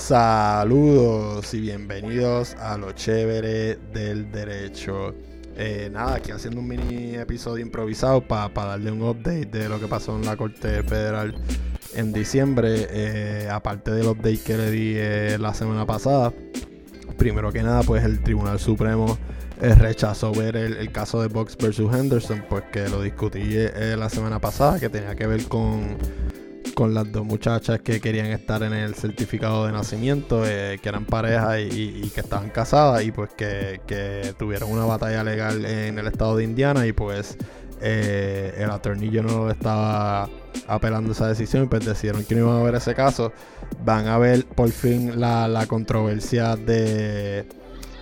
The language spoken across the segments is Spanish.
Saludos y bienvenidos a lo chévere del derecho. Eh, nada, aquí haciendo un mini episodio improvisado para darle un update de lo que pasó en la Corte Federal en diciembre. Eh, aparte del update que le di eh, la semana pasada. Primero que nada, pues el Tribunal Supremo rechazó ver el, caso de Box versus Henderson, pues que lo discutí la semana pasada, que tenía que ver con con las dos muchachas que querían estar en el certificado de nacimiento, eh, que eran pareja y, que estaban casadas y pues que, tuvieron una batalla legal en el estado de Indiana y pues eh, el attorney no estaba apelando esa decisión y pues decidieron que no iban a ver ese caso. Van a ver por fin la, controversia de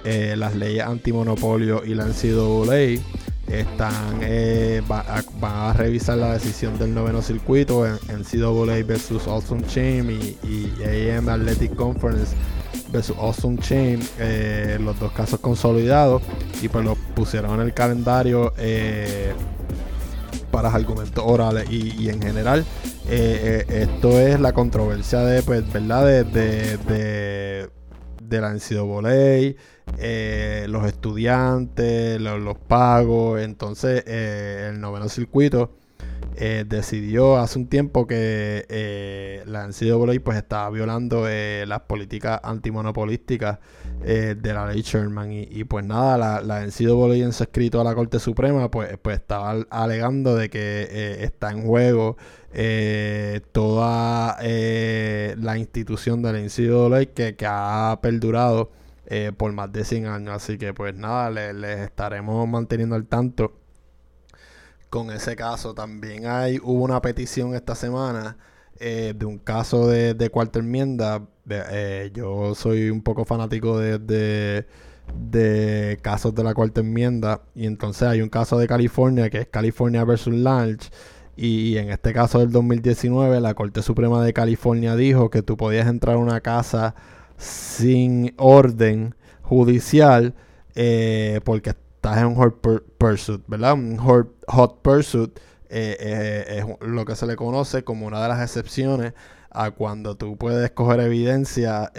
eh, las leyes antimonopolio y la NCAA están eh, van a revisar la decisión del noveno circuito en, en CAA versus Awesome Chain y, AM Athletic Conference versus Awesome Chain, eh, los dos casos consolidados y pues los pusieron en el calendario eh, para argumentos orales y, en general. Esto es la controversia de pues verdad de la NCAA los estudiantes, los, pagos. Entonces, eh, el noveno circuito eh, decidió hace un tiempo que la NCAA pues estaba violando las políticas antimonopolísticas de la ley Sherman. Y, pues nada, la, la NCAA en su escrito a la Corte Suprema pues, pues estaba alegando de que está en juego toda la institución de la NCAA que, que ha perdurado eh, por más de 100 años. Así que pues nada, les, estaremos manteniendo al tanto con ese caso. También hay, hubo una petición esta semana eh, de un caso de, cuarta enmienda. Eh, yo soy un poco fanático de, de, casos de la cuarta enmienda. Y entonces hay un caso de California que es California versus Lange. Y en este caso del 2019, la Corte Suprema de California dijo que tú podías entrar a una casa sin orden judicial eh, porque estás en un hot pursuit, ¿verdad? Un hot, pursuit eh, eh, es lo que se le conoce como una de las excepciones a cuando tú puedes coger evidencia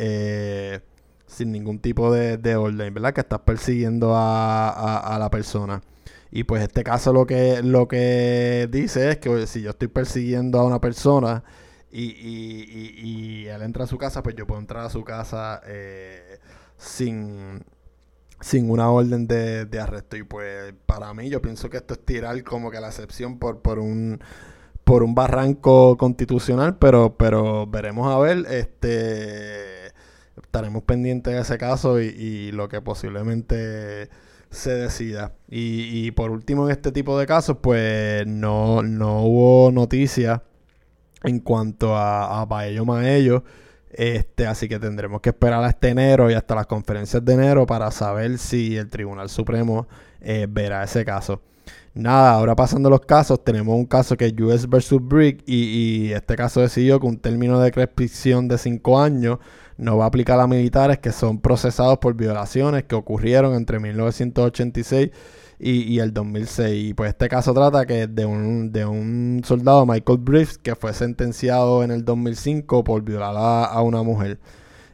sin ningún tipo de, orden, ¿verdad? Que estás persiguiendo a, la persona. Y pues este caso lo que, lo que dice es que si yo estoy persiguiendo a una persona y, y, y, él entra a su casa, pues yo puedo entrar a su casa eh, sin, sin una orden de, arresto. Y pues para mí yo pienso que esto es tirar como que la excepción por, por un por un barranco constitucional, pero, pero veremos a ver, este estaremos pendientes de ese caso y, lo que posiblemente se decida. Y, y, por último, en este tipo de casos, pues no, no hubo noticias en cuanto a, a Paello Maello. Este, así que tendremos que esperar a este enero y hasta las conferencias de enero para saber si el Tribunal Supremo eh, verá ese caso. Nada, ahora pasando los casos, tenemos un caso que es US versus Brick y, este caso decidió que un término de prescripción de 5 años no va a aplicar a militares que son procesados por violaciones que ocurrieron entre 1986 y, el 2006. Y pues este caso trata que de un, de un soldado, Michael Briefs, que fue sentenciado en el 2005 por violar a, una mujer.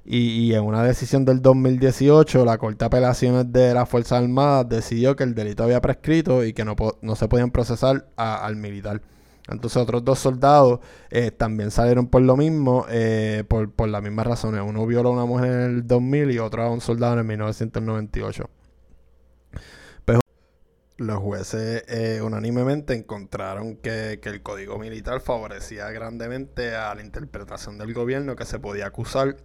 Y, en una decisión del 2018, la Corte de Apelaciones de las Fuerzas Armadas decidió que el delito había prescrito y que no, no se podían procesar al militar. Entonces otros dos soldados eh, también salieron por lo mismo, eh, por, las mismas razones. Uno violó a una mujer en el 2000 y otro a un soldado en el 1998 los jueces eh, unánimemente encontraron que, el código militar favorecía grandemente a la interpretación del gobierno que se podía acusar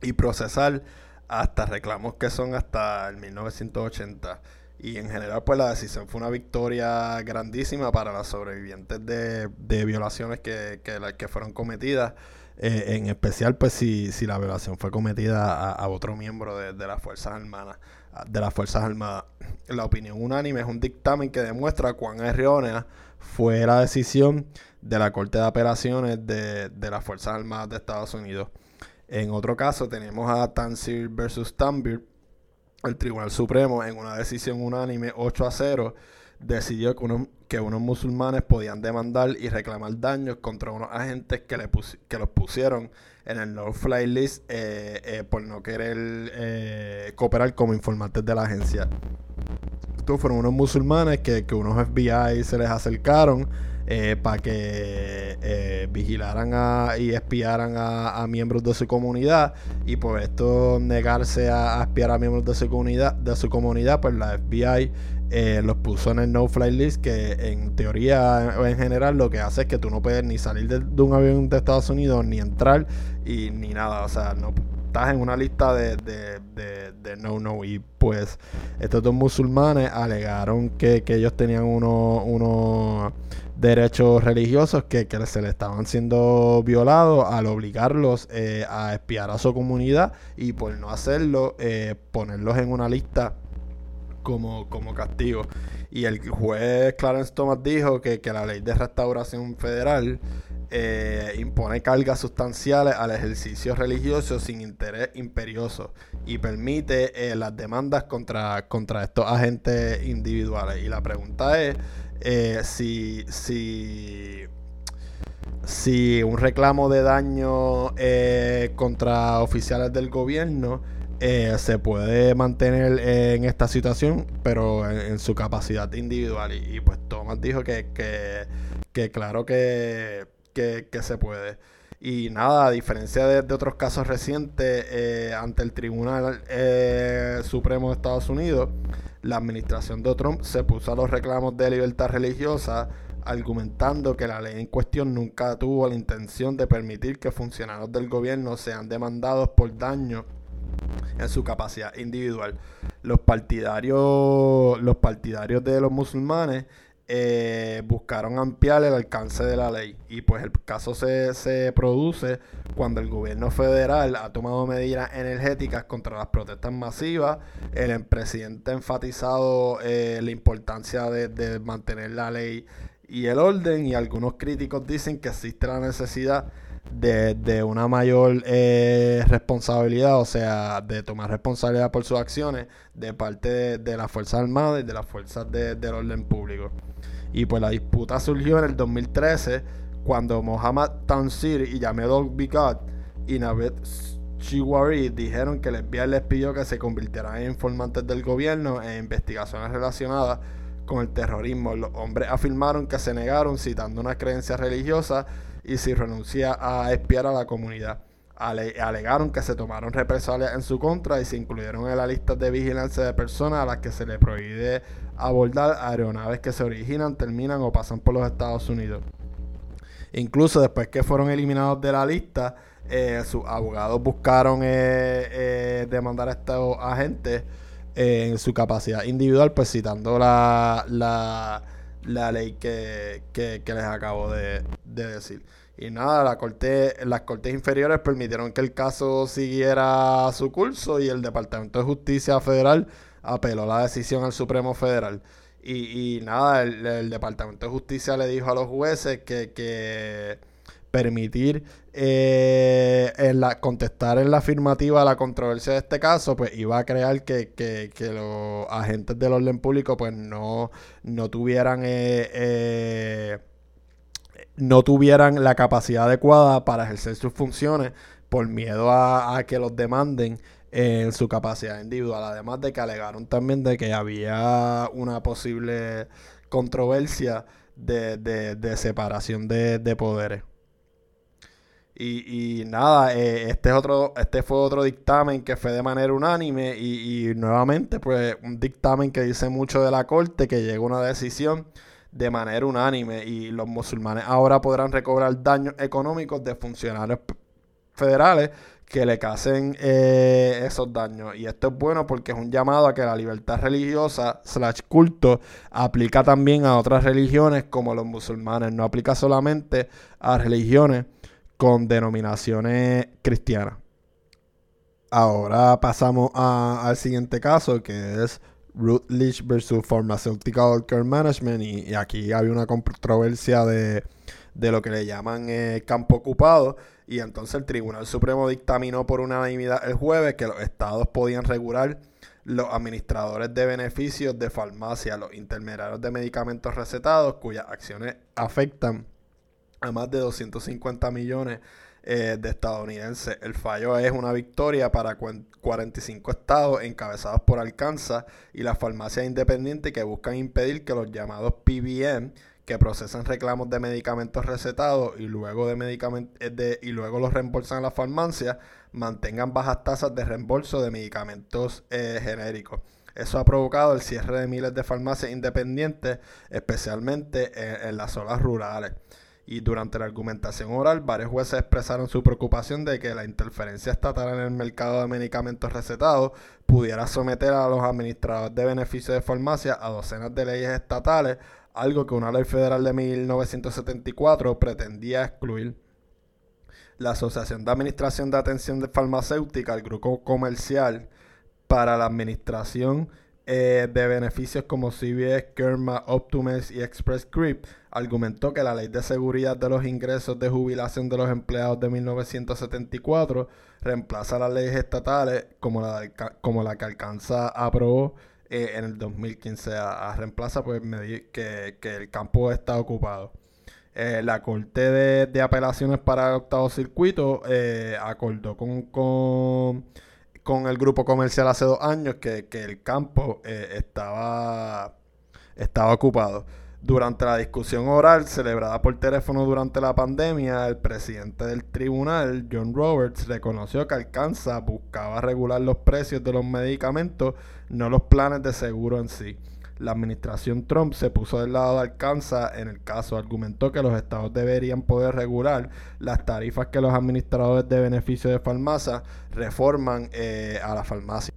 y procesar hasta reclamos que son hasta el 1980. Y en general, pues la decisión fue una victoria grandísima para las sobrevivientes de, violaciones que, que, fueron cometidas. Eh, en especial, pues si, si la violación fue cometida a, otro miembro de, de las Fuerzas Armadas de las Fuerzas Armadas. La opinión unánime es un dictamen que demuestra cuán errónea fue la decisión de la Corte de Apelaciones de, las Fuerzas Armadas de Estados Unidos. En otro caso tenemos a Tansir versus Tambir, el Tribunal Supremo en una decisión unánime 8 a 0 decidió que unos, que unos musulmanes podían demandar y reclamar daños contra unos agentes que, que los pusieron en el no-fly list eh, eh, por no querer eh, cooperar como informantes de la agencia. Estos fueron unos musulmanes que, que unos FBI se les acercaron para que vigilaran y espiaran a, miembros de su comunidad y por esto negarse a, a, espiar a miembros de su comunidad, de su comunidad, pues la FBI eh, los puso en el no-fly list, que en teoría o en general lo que hace es que tú no puedes ni salir de, un avión de Estados Unidos, ni entrar y ni nada. O sea, no estás en una lista de, de, no-no. Y pues estos dos musulmanes alegaron que, ellos tenían unos derechos religiosos que, se les estaban siendo violados al obligarlos eh, a espiar a su comunidad y por no hacerlo, eh, ponerlos en una lista como, como castigo. Y el juez Clarence Thomas dijo que, la ley de restauración federal eh, impone cargas sustanciales al ejercicio religioso sin interés imperioso y permite eh, las demandas contra, contra estos agentes individuales. Y la pregunta es eh, si, si, si un reclamo de daño contra oficiales del gobierno eh, se puede mantener en esta situación, pero en, su capacidad individual. Y, pues Thomas dijo que, que, claro que, se puede. Y nada, a diferencia de, otros casos recientes eh, ante el Tribunal eh, Supremo de Estados Unidos, la administración de Trump se puso a los reclamos de libertad religiosa argumentando que la ley en cuestión nunca tuvo la intención de permitir que funcionarios del gobierno sean demandados por daño en su capacidad individual. Los partidarios, los partidarios de los musulmanes eh, buscaron ampliar el alcance de la ley y pues el caso se, se, produce cuando el gobierno federal ha tomado medidas energéticas contra las protestas masivas. El presidente ha enfatizado eh, la importancia de, de mantener la ley y el orden y algunos críticos dicen que existe la necesidad de, una mayor eh, responsabilidad, o sea, de tomar responsabilidad por sus acciones de parte de, las Fuerzas Armadas y de las fuerzas del orden público. Y pues la disputa surgió en el 2013 cuando Mohammad Tansir y Yamedov Bigat y Naved Chiwari dijeron que el FBI les pidió que se convirtieran en informantes del gobierno en investigaciones relacionadas con el terrorismo. Los hombres afirmaron que se negaron citando una creencia religiosa y si renuncia a espiar a la comunidad. alegaron que se tomaron represalias en su contra y se incluyeron en la lista de vigilancia de personas a las que se le prohíbe abordar aeronaves que se originan, terminan o pasan por los Estados Unidos. Incluso después que fueron eliminados de la lista, eh, sus abogados buscaron eh, eh, demandar a estos agentes en su capacidad individual, pues citando la, la la ley que, les acabo de, decir. Y nada, la corte, las cortes inferiores permitieron que el caso siguiera su curso y el Departamento de Justicia Federal apeló la decisión al Supremo Federal. Y, nada, el, Departamento de Justicia le dijo a los jueces que, que permitir eh, en la, contestar en la afirmativa a la controversia de este caso, pues iba a crear que, que, los agentes del orden público pues no, no tuvieran eh, eh, no tuvieran la capacidad adecuada para ejercer sus funciones por miedo a, que los demanden en su capacidad individual. Además de que alegaron también de que había una posible controversia de, de, separación de poderes. Y, nada, eh, este, es otro, este fue otro dictamen que fue de manera unánime y, nuevamente pues un dictamen que dice mucho de la corte que llega a una decisión de manera unánime y los musulmanes ahora podrán recobrar daños económicos de funcionarios federales que le casen eh, esos daños. Y esto es bueno porque es un llamado a que la libertad religiosa slash culto aplica también a otras religiones como los musulmanes. No aplica solamente a religiones con denominaciones cristianas. Ahora pasamos al siguiente caso que es Rutledge versus Pharmaceutical Care Management y, aquí había una controversia de, lo que le llaman eh, campo ocupado y entonces el Tribunal Supremo dictaminó por unanimidad el jueves que los estados podían regular los administradores de beneficios de farmacia, los intermediarios de medicamentos recetados, cuyas acciones afectan a más de 250 millones eh, de estadounidenses. El fallo es una victoria para 45 estados encabezados por Arkansas y las farmacias independientes que buscan impedir que los llamados PBM que procesan reclamos de medicamentos recetados y luego, de eh, de, y luego los reembolsan a las farmacias, mantengan bajas tasas de reembolso de medicamentos eh, genéricos. Eso ha provocado el cierre de miles de farmacias independientes, especialmente en, las zonas rurales. Y durante la argumentación oral, varios jueces expresaron su preocupación de que la interferencia estatal en el mercado de medicamentos recetados pudiera someter a los administradores de beneficios de farmacia a docenas de leyes estatales algo que una ley federal de 1974 pretendía excluir. La Asociación de Administración de Atención de Farmacéutica, el grupo comercial para la administración eh, de beneficios como CVS, Kerma, Optumes y Express Script, argumentó que la ley de seguridad de los ingresos de jubilación de los empleados de 1974 reemplaza las leyes estatales como la, como la que alcanza aprobó eh, en el 2015 a, reemplaza pues que, que, el campo está ocupado. Eh, la Corte de, Apelaciones para Octavo Circuito acordó con, el grupo comercial hace dos años que, que el campo estaba, estaba ocupado. Durante la discusión oral celebrada por teléfono durante la pandemia, el presidente del tribunal, John Roberts, reconoció que Alcanza buscaba regular los precios de los medicamentos, no los planes de seguro en sí. La administración Trump se puso del lado de Alcanza en el caso, argumentó que los estados deberían poder regular las tarifas que los administradores de beneficios de farmacia reforman eh, a la farmacia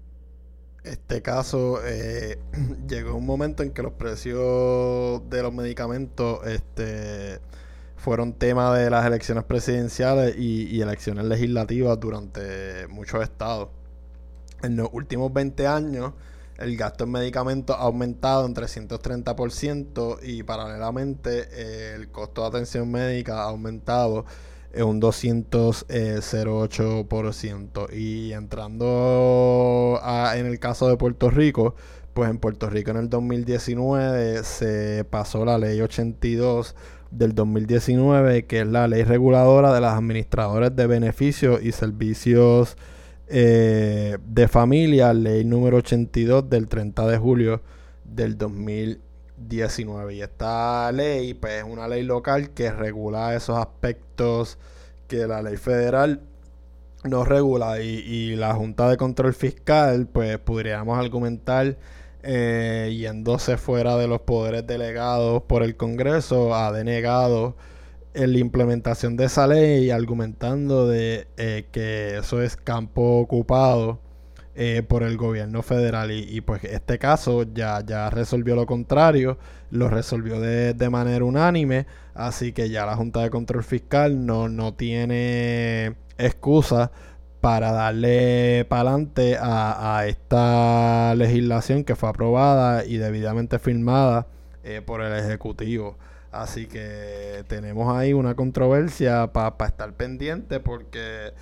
este caso eh, llegó un momento en que los precios de los medicamentos este, fueron tema de las elecciones presidenciales y, elecciones legislativas durante muchos estados. En los últimos 20 años, el gasto en medicamentos ha aumentado en 330% y paralelamente eh, el costo de atención médica ha aumentado un 208%. Y entrando en el caso de Puerto Rico, pues en Puerto Rico en el 2019 se pasó la ley 82 del 2019, que es la ley reguladora de las administradores de beneficios y servicios eh, de familia, ley número 82 del 30 de julio del 2019. Y esta ley, pues es una ley local que regula esos aspectos que la ley federal no regula y, la Junta de Control Fiscal, pues podríamos argumentar eh, yéndose fuera de los poderes delegados por el Congreso, ha denegado la implementación de esa ley, argumentando de eh, que eso es campo ocupado eh, por el gobierno federal. Y, pues este caso ya, ya resolvió lo contrario, lo resolvió de, de, manera unánime, así que ya la Junta de Control Fiscal no, no tiene excusa para darle para adelante a, a, esta legislación que fue aprobada y debidamente firmada eh, por el Ejecutivo. Así que tenemos ahí una controversia para estar pendiente porque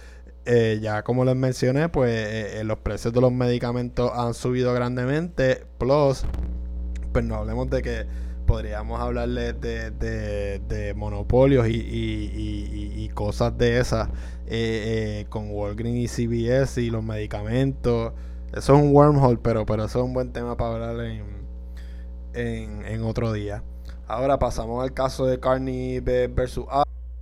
eh, ya como les mencioné, pues eh, eh, los precios de los medicamentos han subido grandemente. Plus, pues no hablemos de que podríamos hablarles de, de, monopolios y, cosas de esas con Walgreens y CVS y los medicamentos. Eso es un wormhole, pero, pero eso es un buen tema para hablar en, en otro día. Ahora pasamos al caso de Carney versus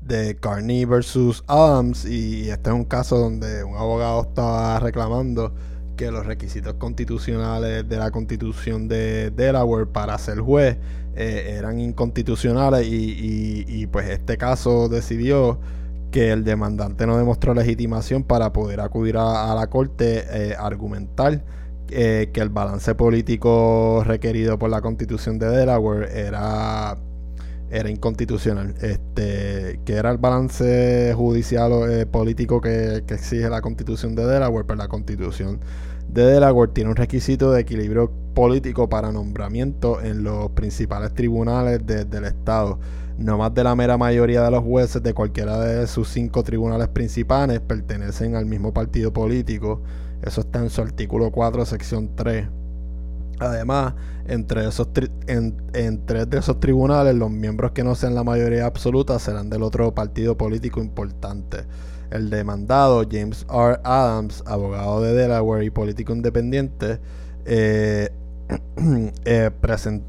de Carney versus Adams y este es un caso donde un abogado estaba reclamando que los requisitos constitucionales de la constitución de Delaware para ser juez eh, eran inconstitucionales y, pues este caso decidió que el demandante no demostró legitimación para poder acudir a, la corte eh, argumentar eh, que el balance político requerido por la constitución de Delaware era era inconstitucional. Este, que era el balance judicial o eh, político que, exige la constitución de Delaware, pero pues la constitución de Delaware tiene un requisito de equilibrio político para nombramiento en los principales tribunales del estado. No más de la mera mayoría de los jueces de cualquiera de sus cinco tribunales principales pertenecen al mismo partido político. Eso está en su artículo 4, sección 3. Además, entre, esos en, tres de esos tribunales, los miembros que no sean la mayoría absoluta serán del otro partido político importante. El demandado, James R. Adams, abogado de Delaware y político independiente, eh, eh,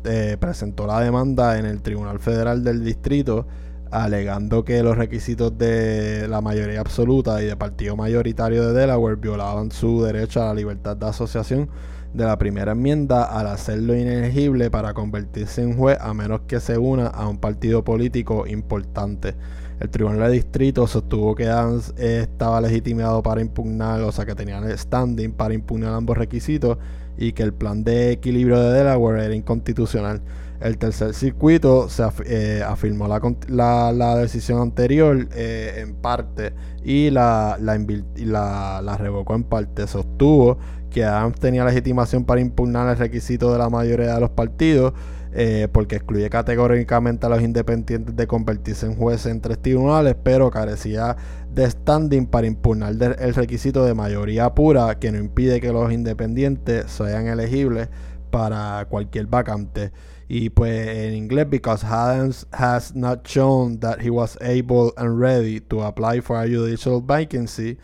eh, presentó la demanda en el Tribunal Federal del Distrito alegando que los requisitos de la mayoría absoluta y de partido mayoritario de Delaware violaban su derecho a la libertad de asociación de la primera enmienda al hacerlo inelegible para convertirse en juez a menos que se una a un partido político importante. El tribunal de distrito sostuvo que Adams estaba legitimado para impugnar, o sea que tenía el standing para impugnar ambos requisitos y que el plan de equilibrio de Delaware era inconstitucional. El tercer circuito se eh, afirmó la, decisión anterior eh, en parte y la, la, revocó en parte. Sostuvo que Adams tenía legitimación para impugnar el requisito de la mayoría de los partidos eh, porque excluye categóricamente a los independientes de convertirse en jueces en tres tribunales, pero carecía de standing para impugnar el requisito de mayoría pura que no impide que los independientes sean elegibles para cualquier vacante. Y pues en inglés, because Adams has not shown that he was able and ready to apply for a judicial vacancy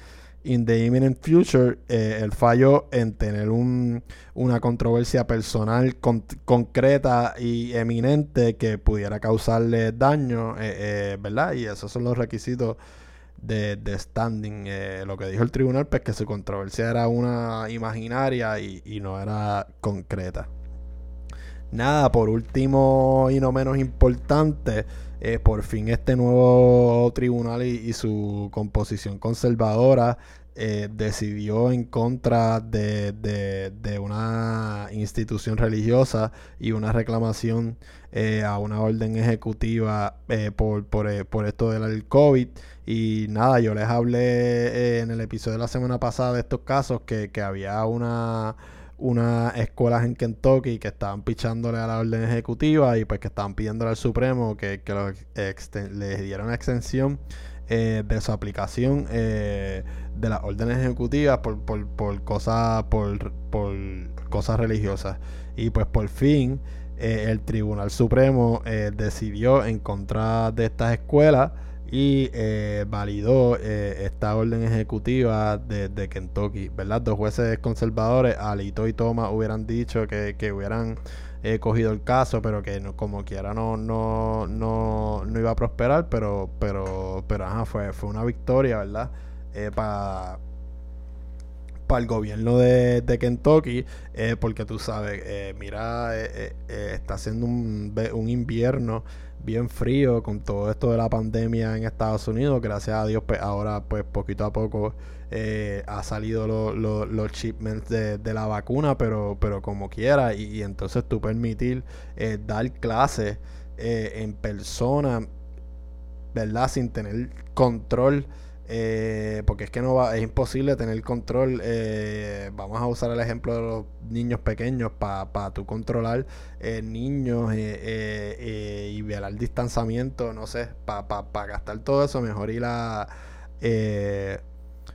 in the imminent future, eh, el fallo en tener un, una controversia personal concreta y eminente que pudiera causarle daño, eh, eh, ¿verdad? Y esos son los requisitos de, de standing. lo que dijo el tribunal, pues que su controversia era una imaginaria y, y no era concreta. Nada, por último y no menos importante, eh, por fin este nuevo tribunal y, su composición conservadora eh, decidió en contra de, de, una institución religiosa y una reclamación eh, a una orden ejecutiva por, por, por, esto del COVID. Y nada, yo les hablé en el episodio de la semana pasada de estos casos que, que había una unas escuelas en Kentucky que estaban pichándole a la orden ejecutiva y pues que estaban pidiéndole al Supremo que, que les dieran extensión eh, de su aplicación eh, de las órdenes ejecutivas por, por, por cosas por, por cosas religiosas. Y pues por fin eh, el Tribunal Supremo decidió en contra de estas escuelas y eh, validó eh, esta orden ejecutiva de, Kentucky, ¿verdad? Dos jueces conservadores, Alito y Thomas, hubieran dicho que, hubieran eh, cogido el caso, pero que no, como quiera no, no, no, no iba a prosperar, pero, pero, pero ajá, fue, fue una victoria, ¿verdad? Para para el gobierno de, Kentucky, porque tú sabes, mira, está haciendo un, un invierno bien frío con todo esto de la pandemia en Estados Unidos. Gracias a Dios, pues ahora, pues poquito a poco eh, ha salido los shipments de, la vacuna, pero, pero como quiera. Y, entonces tú permitir eh, dar clases eh, en persona, ¿verdad? Sin tener control eh, porque es que no va, es imposible tener control. Eh, vamos a usar el ejemplo de los niños pequeños para pa tú controlar eh, niños y ver el distanciamiento, no sé, para pa, gastar todo eso, mejor ir a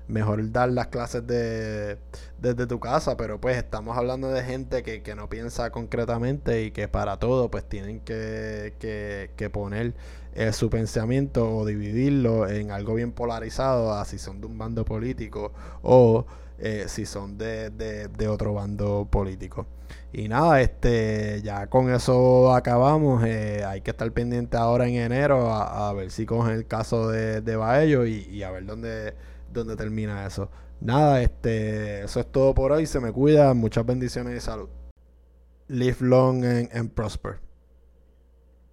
mejor dar las clases de, desde tu casa, pero pues estamos hablando de gente que, que no piensa concretamente y que para todo pues tienen que, que poner eh, su pensamiento o dividirlo en algo bien polarizado, a si son de un bando político o eh, si son de, de, otro bando político. Y nada, este ya con eso acabamos. Eh, hay que estar pendiente ahora en enero a, ver si cogen el caso de, de Baello y, a ver dónde, dónde termina eso. Nada, este, eso es todo por hoy. Se me cuida. Muchas bendiciones y salud. Live long and prosper.